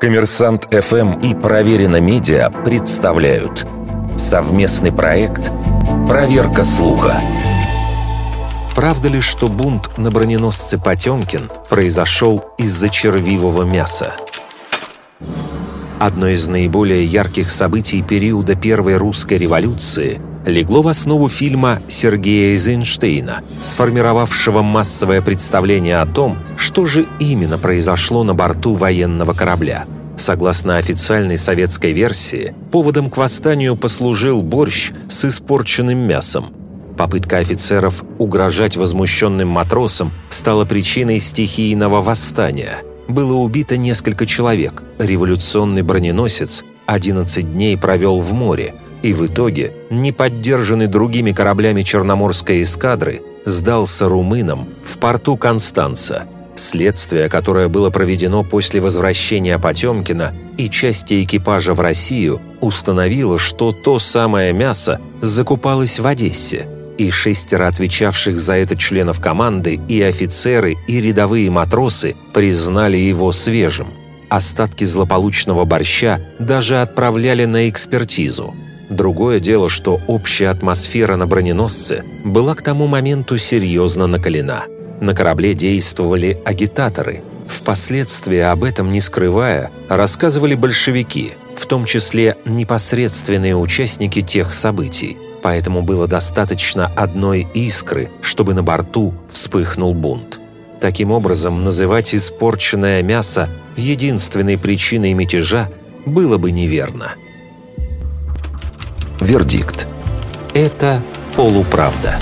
Коммерсант ФМ и Проверено Медиа представляют совместный проект «Проверка слуха». Правда ли, что бунт на броненосце Потемкин произошел из-за червивого мяса? Одно из наиболее ярких событий периода Первой русской революции легло в основу фильма Сергея Эйзенштейна, сформировавшего массовое представление о том, что же именно произошло на борту военного корабля. Согласно официальной советской версии, поводом к восстанию послужил борщ с испорченным мясом. Попытка офицеров угрожать возмущенным матросам стала причиной стихийного восстания – было убито несколько человек. Революционный броненосец 11 дней провел в море, и в итоге, не поддержанный другими кораблями Черноморской эскадры, сдался румынам в порту Констанца. Следствие, которое было проведено после возвращения Потемкина и части экипажа в Россию, установило, что то самое мясо закупалось в Одессе – и шестеро отвечавших за это членов команды, и офицеры, и рядовые матросы признали его свежим. Остатки злополучного борща даже отправляли на экспертизу. Другое дело, что общая атмосфера на броненосце была к тому моменту серьезно накалена. На корабле действовали агитаторы. Впоследствии об этом не скрывая, рассказывали большевики, в том числе непосредственные участники тех событий – поэтому было достаточно одной искры, чтобы на борту вспыхнул бунт. Таким образом, называть испорченное мясо единственной причиной мятежа было бы неверно. Вердикт. Это полуправда.